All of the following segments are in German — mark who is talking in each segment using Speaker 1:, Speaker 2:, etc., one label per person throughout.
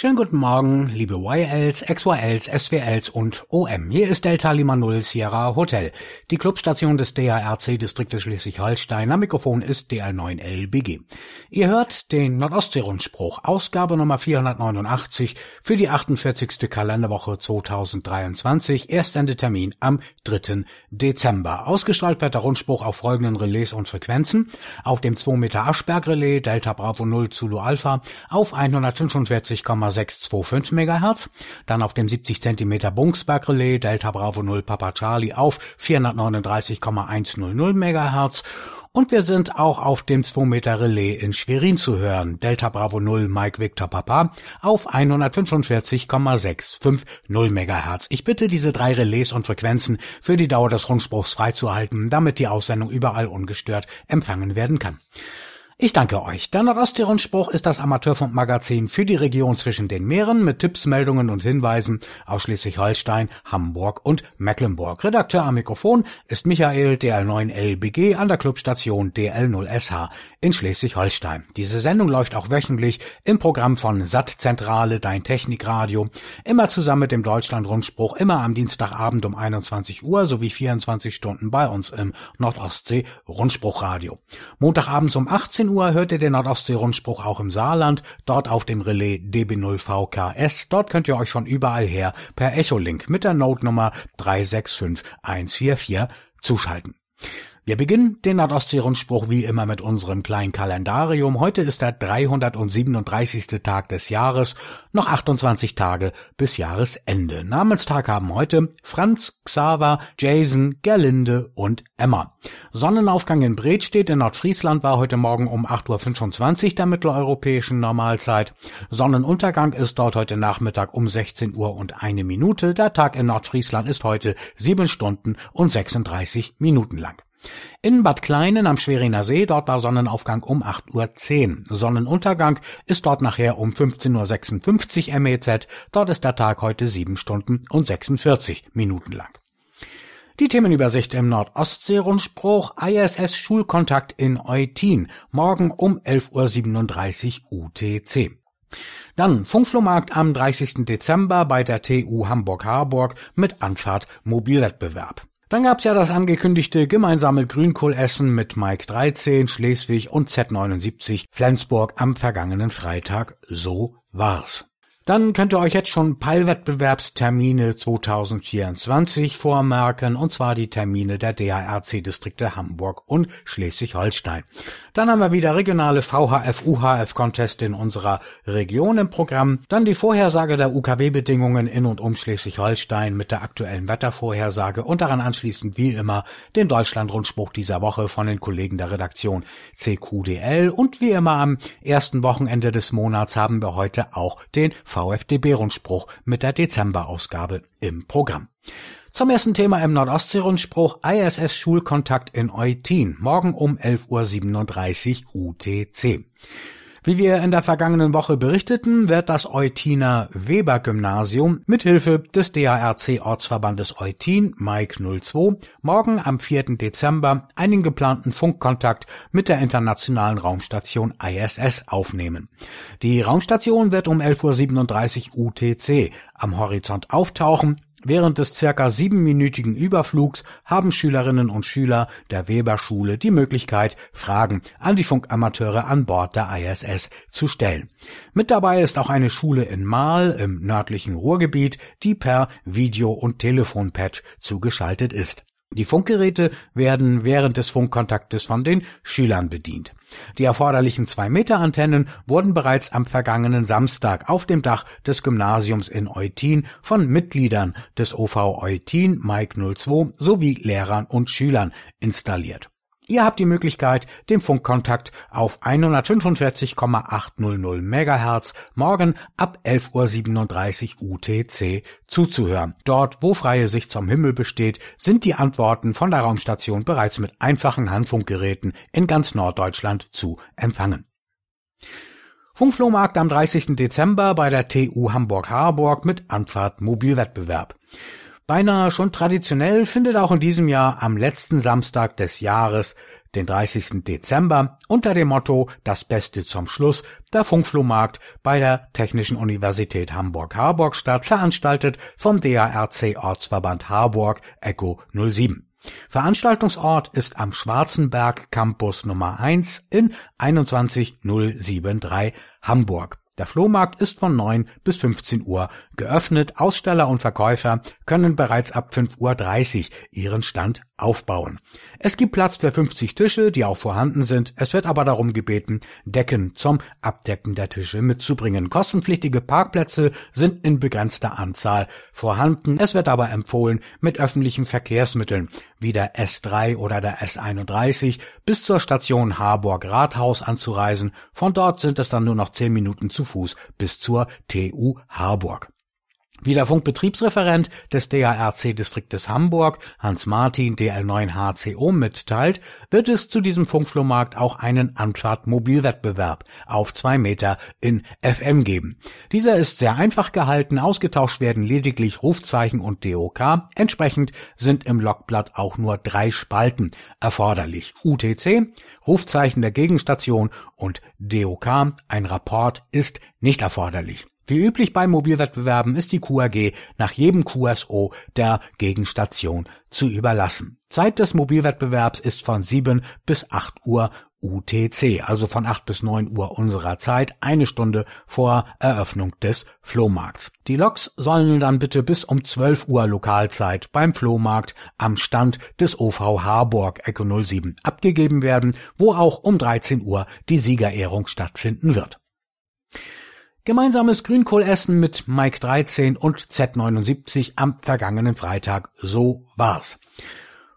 Speaker 1: Schönen guten Morgen, liebe YLs, XYLs, SWLs und OM. Hier ist Delta Lima Null Sierra Hotel, die Clubstation des DARC-Distriktes Schleswig-Holstein. Am Mikrofon ist DL9LBG. Ihr hört den Nordostsee-Rundspruch, Ausgabe Nummer 489 für die 48. Kalenderwoche 2023, Erstendetermin am 3. Dezember. Ausgestrahlt wird der Rundspruch auf folgenden Relais und Frequenzen. Auf dem 2 Meter Aschberg-Relais Delta Bravo 0 Zulu Alpha auf 145, 625 MHz, dann auf dem 70 cm Bungsberg Relais Delta Bravo 0 Papa Charlie auf 439,100 MHz und wir sind auch auf dem 2 Meter Relais in Schwerin zu hören. Delta Bravo 0 Mike Victor Papa auf 145,650 MHz. Ich bitte diese drei Relais und Frequenzen für die Dauer des Rundspruchs freizuhalten, damit die Aussendung überall ungestört empfangen werden kann. Ich danke euch. Der Nordosttee-Rundspruch ist das Amateurfunkmagazin für die Region zwischen den Meeren mit Tipps, Meldungen und Hinweisen aus Schleswig-Holstein, Hamburg und Mecklenburg. Redakteur am Mikrofon ist Michael DL9LBG an der Clubstation DL0SH in Schleswig-Holstein. Diese Sendung läuft auch wöchentlich im Programm von Sattzentrale, Dein Technikradio, immer zusammen mit dem Deutschland-Rundspruch, immer am Dienstagabend um 21 Uhr sowie 24 Stunden bei uns im Nordostsee-Rundspruchradio. Montagabends um 18 18 Uhr hört ihr den Nordostsee-Rundspruch auch im Saarland, dort auf dem Relais DB0VKS. Dort könnt ihr euch von überall her per Echolink mit der Notenummer 365144 zuschalten. Wir beginnen den Nordostsee-Rundspruch wie immer mit unserem kleinen Kalendarium. Heute ist der 337. Tag des Jahres, noch 28 Tage bis Jahresende. Namenstag haben heute Franz, Xaver, Jason, Gerlinde und Emma. Sonnenaufgang in Bredstedt in Nordfriesland war heute Morgen um 8.25 Uhr der mitteleuropäischen Normalzeit. Sonnenuntergang ist dort heute Nachmittag um 16 Uhr und eine Minute. Der Tag in Nordfriesland ist heute 7 Stunden und 36 Minuten lang. In Bad Kleinen am Schweriner See, dort war Sonnenaufgang um 8.10 Uhr. Sonnenuntergang ist dort nachher um 15.56 Uhr MEZ. Dort ist der Tag heute 7 Stunden und 46 Minuten lang. Die Themenübersicht im Nordostsee-Rundspruch ISS Schulkontakt in Eutin, morgen um 11.37 Uhr UTC. Dann Funkflohmarkt am 30. Dezember bei der TU Hamburg-Harburg mit Anfahrt Mobilwettbewerb. Dann gab's ja das angekündigte gemeinsame Grünkohlessen mit Mike 13, Schleswig und Z79 Flensburg am vergangenen Freitag. So war's. Dann könnt ihr euch jetzt schon Peilwettbewerbstermine 2024 vormerken, und zwar die Termine der DARC-Distrikte Hamburg und Schleswig-Holstein. Dann haben wir wieder regionale VHF-UHF-Contest in unserer Region im Programm. Dann die Vorhersage der UKW-Bedingungen in und um Schleswig-Holstein mit der aktuellen Wettervorhersage und daran anschließend wie immer den Deutschland-Rundspruch dieser Woche von den Kollegen der Redaktion CQDL und wie immer am ersten Wochenende des Monats haben wir heute auch den VfDB-Rundspruch mit der Dezemberausgabe im Programm. Zum ersten Thema im Nordostsee-Rundspruch ISS Schulkontakt in Eutin, morgen um 11.37 Uhr UTC. Wie wir in der vergangenen Woche berichteten, wird das Eutiner Weber-Gymnasium mithilfe des DARC-Ortsverbandes Eutin, Mike 02, morgen am 4. Dezember einen geplanten Funkkontakt mit der internationalen Raumstation ISS aufnehmen. Die Raumstation wird um 11.37 Uhr UTC am Horizont auftauchen Während des circa siebenminütigen Überflugs haben Schülerinnen und Schüler der Weberschule die Möglichkeit, Fragen an die Funkamateure an Bord der ISS zu stellen. Mit dabei ist auch eine Schule in Mahl im nördlichen Ruhrgebiet, die per Video- und Telefonpatch zugeschaltet ist. Die Funkgeräte werden während des Funkkontaktes von den Schülern bedient. Die erforderlichen 2-Meter-Antennen wurden bereits am vergangenen Samstag auf dem Dach des Gymnasiums in Eutin von Mitgliedern des OV Eutin Mike 02 sowie Lehrern und Schülern installiert Ihr habt die Möglichkeit, dem Funkkontakt auf 145,800 MHz morgen ab 11.37 Uhr UTC zuzuhören. Dort, wo freie Sicht zum Himmel besteht, sind die Antworten von der Raumstation bereits mit einfachen Handfunkgeräten in ganz Norddeutschland zu empfangen. Funkflohmarkt am 30. Dezember bei der TU Hamburg-Harburg mit Anfahrt Mobilwettbewerb. Beinahe schon traditionell findet auch in diesem Jahr am letzten Samstag des Jahres den 30. Dezember unter dem Motto Das Beste zum Schluss der Funkflohmarkt bei der Technischen Universität Hamburg-Harburg statt, veranstaltet vom DARC Ortsverband Harburg Echo 07. Veranstaltungsort ist am Schwarzenberg Campus Nummer 1 in 21073 Hamburg. Der Flohmarkt ist von 9 bis 15 Uhr geöffnet. Aussteller und Verkäufer können bereits ab 5.30 Uhr ihren Stand aufbauen. Es gibt Platz für 50 Tische, die auch vorhanden sind. Es wird aber darum gebeten, Decken zum Abdecken der Tische mitzubringen. Kostenpflichtige Parkplätze sind in begrenzter Anzahl vorhanden. Es wird aber empfohlen, mit öffentlichen Verkehrsmitteln wie der S3 oder der S31 bis zur Station Harburg Rathaus anzureisen. Von dort sind es dann nur noch 10 Minuten zu Fuß bis zur TU Harburg. Wie der Funkbetriebsreferent des DARC-Distriktes Hamburg, Hans Martin, DL9HCO, mitteilt, wird es zu diesem Funkflohmarkt auch einen Anfahrt-Mobilwettbewerb auf zwei Meter in FM geben. Dieser ist sehr einfach gehalten, ausgetauscht werden lediglich Rufzeichen und DOK. Entsprechend sind im Logblatt auch nur drei Spalten erforderlich. UTC, Rufzeichen der Gegenstation und DOK, ein Rapport ist nicht erforderlich. Wie üblich bei Mobilwettbewerben ist die QAG nach jedem QSO der Gegenstation zu überlassen. Zeit des Mobilwettbewerbs ist von 7 bis 8 Uhr UTC, also von 8 bis 9 Uhr unserer Zeit, eine Stunde vor Eröffnung des Flohmarkts. Die Loks sollen dann bitte bis um 12 Uhr Lokalzeit beim Flohmarkt am Stand des OV Harburg Echo 07 abgegeben werden, wo auch um 13 Uhr die Siegerehrung stattfinden wird. Gemeinsames Grünkohlessen mit Mike 13 und Z79 am vergangenen Freitag. So war's.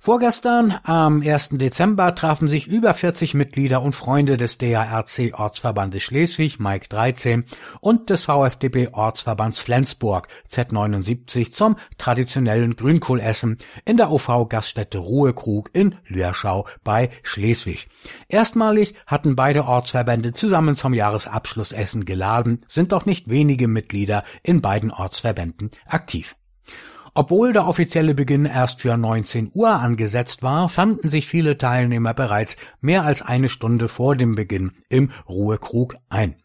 Speaker 1: Vorgestern, am 1. Dezember, trafen sich über 40 Mitglieder und Freunde des DARC Ortsverbandes Schleswig, Mike 13, und des VfDB Ortsverbands Flensburg, Z79, zum traditionellen Grünkohlessen in der OV-Gaststätte Ruhekrug in Lürschau bei Schleswig. Erstmalig hatten beide Ortsverbände zusammen zum Jahresabschlussessen geladen, sind doch nicht wenige Mitglieder in beiden Ortsverbänden aktiv. Obwohl der offizielle Beginn erst für 19 Uhr angesetzt war, fanden sich viele Teilnehmer bereits mehr als eine Stunde vor dem Beginn im Ruhekrug ein.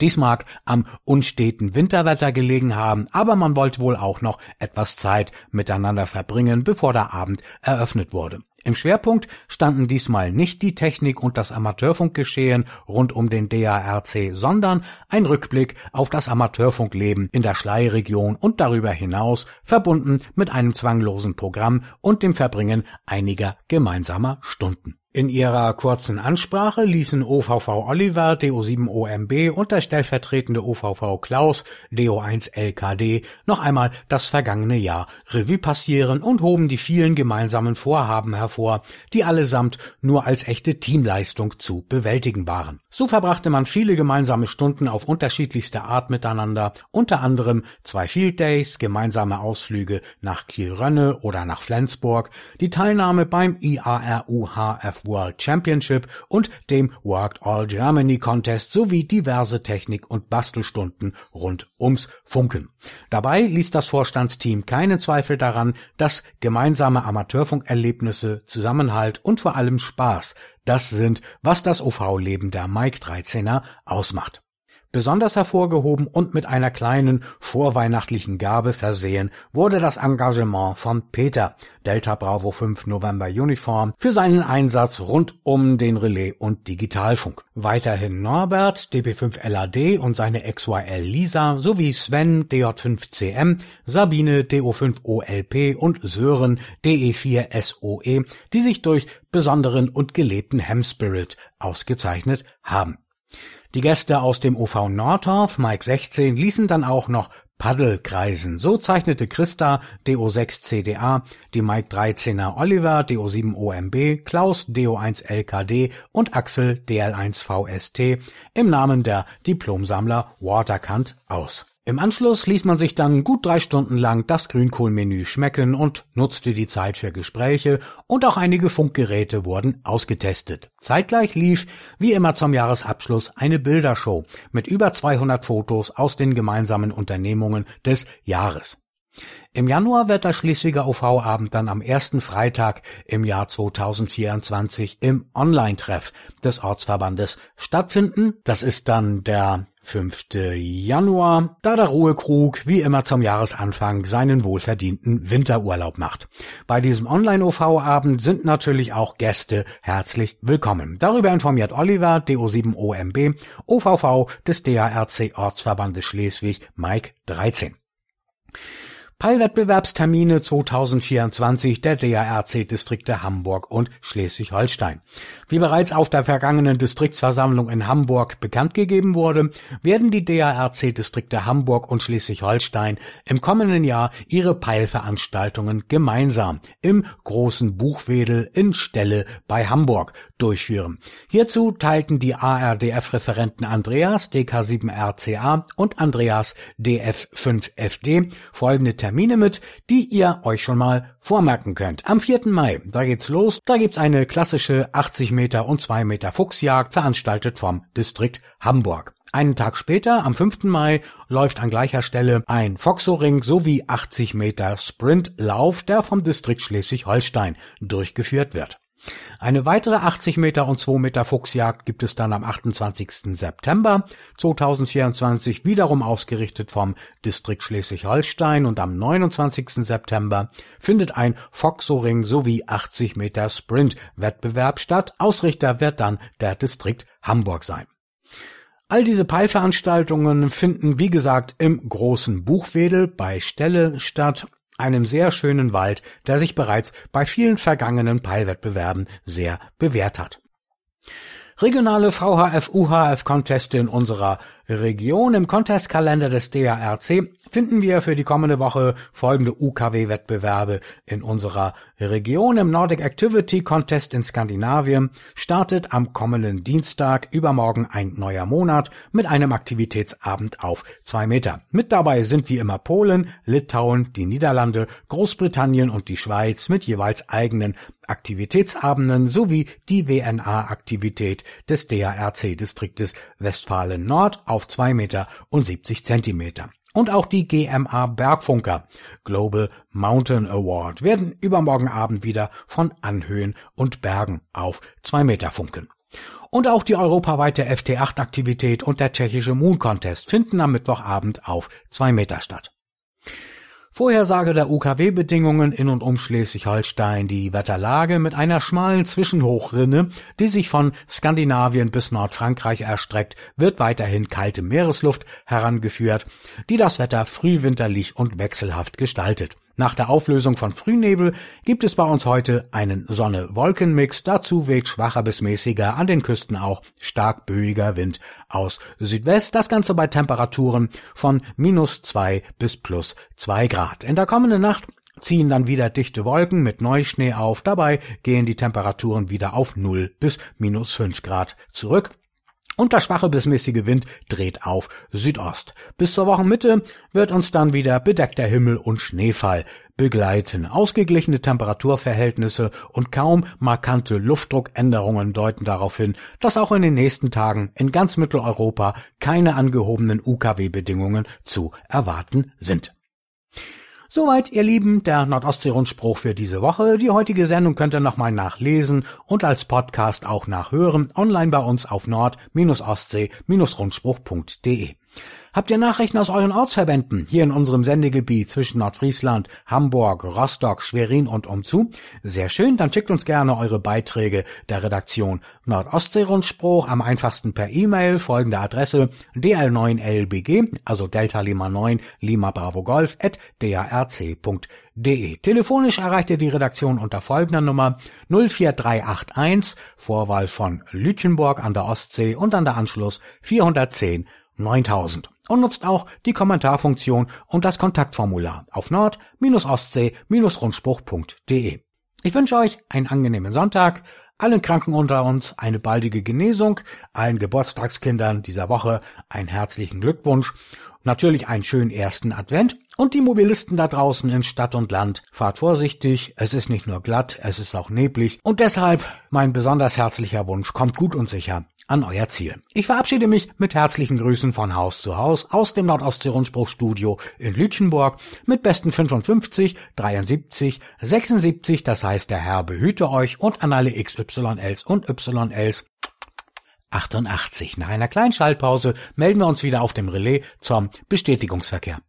Speaker 1: Dies mag am unsteten Winterwetter gelegen haben, aber man wollte wohl auch noch etwas Zeit miteinander verbringen, bevor der Abend eröffnet wurde. Im Schwerpunkt standen diesmal nicht die Technik und das Amateurfunkgeschehen rund um den DARC, sondern ein Rückblick auf das Amateurfunkleben in der Schlei-Region und darüber hinaus, verbunden mit einem zwanglosen Programm und dem Verbringen einiger gemeinsamer Stunden. In ihrer kurzen Ansprache ließen OVV Oliver, DO7OMB und der stellvertretende OVV Klaus, DO1LKD, noch einmal das vergangene Jahr Revue passieren und hoben die vielen gemeinsamen Vorhaben hervor, die allesamt nur als echte Teamleistung zu bewältigen waren. So verbrachte man viele gemeinsame Stunden auf unterschiedlichste Art miteinander, unter anderem zwei Field Days, gemeinsame Ausflüge nach Kiel-Rönne oder nach Flensburg, die Teilnahme beim IARUHF World Championship und dem Worked All Germany Contest sowie diverse Technik- und Bastelstunden rund ums Funken. Dabei ließ das Vorstandsteam keinen Zweifel daran, dass gemeinsame Amateurfunkerlebnisse, Zusammenhalt und vor allem Spaß das sind, was das OV-Leben der Mike 13er ausmacht. Besonders hervorgehoben und mit einer kleinen vorweihnachtlichen Gabe versehen wurde das Engagement von Peter, Delta Bravo 5 November Uniform, für seinen Einsatz rund um den Relais und Digitalfunk. Weiterhin Norbert, DB5 LAD und seine XYL Lisa sowie Sven, DJ5CM, Sabine, DO5 OLP und Sören, DE4 SOE, die sich durch besonderen und gelebten Hemspirit ausgezeichnet haben. Die Gäste aus dem OV Nordorf, Mike 16, ließen dann auch noch Paddel kreisen. So zeichnete Christa DO6 CDA, die Mike 13er Oliver DO7 OMB, Klaus DO1 LKD und Axel DL1 VST im Namen der Diplomsammler Waterkant aus. Im Anschluss ließ man sich dann gut drei Stunden lang das Grünkohlmenü schmecken und nutzte die Zeit für Gespräche und auch einige Funkgeräte wurden ausgetestet. Zeitgleich lief, wie immer zum Jahresabschluss, eine Bildershow mit über 200 Fotos aus den gemeinsamen Unternehmungen des Jahres. Im Januar wird der Schleswiger OV-Abend dann am ersten Freitag im Jahr 2024 im Online-Treff des Ortsverbandes stattfinden. Das ist dann der 5. Januar, da der Ruhekrug wie immer zum Jahresanfang seinen wohlverdienten Winterurlaub macht. Bei diesem Online-OV-Abend sind natürlich auch Gäste herzlich willkommen. Darüber informiert Oliver, DO7OMB, OVV des DARC Ortsverbandes Schleswig, Mike 13. Peilwettbewerbstermine 2024 der DARC-Distrikte Hamburg und Schleswig-Holstein. Wie bereits auf der vergangenen Distriktsversammlung in Hamburg bekannt gegeben wurde, werden die DARC-Distrikte Hamburg und Schleswig-Holstein im kommenden Jahr ihre Peilveranstaltungen gemeinsam im großen Buchwedel in Stelle bei Hamburg durchführen. Hierzu teilten die ARDF-Referenten Andreas DK7RCA und Andreas DF5FD folgende Termine mit, die ihr euch schon mal vormerken könnt. Am 4. Mai, da geht's los, da gibt's eine klassische 80 Meter und 2 Meter Fuchsjagd, veranstaltet vom Distrikt Hamburg. Einen Tag später, am 5. Mai, läuft an gleicher Stelle ein Foxoring sowie 80 Meter Sprintlauf, der vom Distrikt Schleswig-Holstein durchgeführt wird. Eine weitere 80 Meter und 2 Meter Fuchsjagd gibt es dann am 28. September 2024 wiederum ausgerichtet vom Distrikt Schleswig-Holstein und am 29. September findet ein Foxoring sowie 80 Meter Sprint Wettbewerb statt. Ausrichter wird dann der Distrikt Hamburg sein. All diese Peilveranstaltungen finden, wie gesagt, im großen Buchwedel bei Stelle statt einem sehr schönen Wald, der sich bereits bei vielen vergangenen Peilwettbewerben sehr bewährt hat. Regionale VHF-UHF-Conteste in unserer Region. Im Contestkalender des DARC finden wir für die kommende Woche folgende UKW-Wettbewerbe in unserer Region. Im Nordic Activity Contest in Skandinavien startet am kommenden Dienstag übermorgen ein neuer Monat mit einem Aktivitätsabend auf zwei Meter. Mit dabei sind wie immer Polen, Litauen, die Niederlande, Großbritannien und die Schweiz mit jeweils eigenen Aktivitätsabenden sowie die WNA-Aktivität des DARC-Distriktes Westfalen Nord auf zwei Meter und 70 Zentimeter. Und auch die GMA Bergfunker Global Mountain Award werden übermorgen Abend wieder von Anhöhen und Bergen auf zwei Meter funken. Und auch die europaweite FT8-Aktivität und der tschechische Moon Contest finden am Mittwochabend auf zwei Meter statt. Vorhersage der UKW-Bedingungen in und um Schleswig-Holstein die Wetterlage mit einer schmalen Zwischenhochrinne, die sich von Skandinavien bis Nordfrankreich erstreckt, wird weiterhin kalte Meeresluft herangeführt, die das Wetter frühwinterlich und wechselhaft gestaltet. Nach der Auflösung von Frühnebel gibt es bei uns heute einen Sonne-Wolken-Mix. Dazu weht schwacher bis mäßiger, an den Küsten auch stark böiger Wind aus Südwest. Das Ganze bei Temperaturen von minus zwei bis plus zwei Grad. In der kommenden Nacht ziehen dann wieder dichte Wolken mit Neuschnee auf. Dabei gehen die Temperaturen wieder auf null bis minus fünf Grad zurück. Und der schwache bis mäßige Wind dreht auf Südost. Bis zur Wochenmitte wird uns dann wieder bedeckter Himmel und Schneefall begleiten. Ausgeglichene Temperaturverhältnisse und kaum markante Luftdruckänderungen deuten darauf hin, dass auch in den nächsten Tagen in ganz Mitteleuropa keine angehobenen UKW-Bedingungen zu erwarten sind. Soweit, ihr Lieben, der Nordostsee-Rundspruch für diese Woche. Die heutige Sendung könnt ihr nochmal nachlesen und als Podcast auch nachhören, online bei uns auf nord-ostsee-rundspruch.de. Habt ihr Nachrichten aus euren Ortsverbänden hier in unserem Sendegebiet zwischen Nordfriesland, Hamburg, Rostock, Schwerin und umzu? Sehr schön, dann schickt uns gerne eure Beiträge der Redaktion Nordostseerundspruch am einfachsten per E-Mail folgende Adresse dl9lbg, also Delta Lima 9 Lima Bravo Golf at darc.de. Telefonisch erreicht ihr die Redaktion unter folgender Nummer 04381 Vorwahl von Lütchenburg an der Ostsee und an der Anschluss 410 9000 und nutzt auch die Kommentarfunktion und das Kontaktformular auf nord-ostsee-rundspruch.de. Ich wünsche euch einen angenehmen Sonntag, allen Kranken unter uns eine baldige Genesung, allen Geburtstagskindern dieser Woche einen herzlichen Glückwunsch natürlich einen schönen ersten Advent und die Mobilisten da draußen in Stadt und Land, fahrt vorsichtig, es ist nicht nur glatt, es ist auch neblig. Und deshalb mein besonders herzlicher Wunsch, kommt gut und sicher an euer Ziel. Ich verabschiede mich mit herzlichen Grüßen von Haus zu Haus aus dem Nordostsee-Rundspruch-Studio in Lütchenburg mit besten 55, 73, 76, das heißt der Herr behüte euch und an alle XYLs und YLs 88. Nach einer kleinen Schaltpause melden wir uns wieder auf dem Relais zum Bestätigungsverkehr.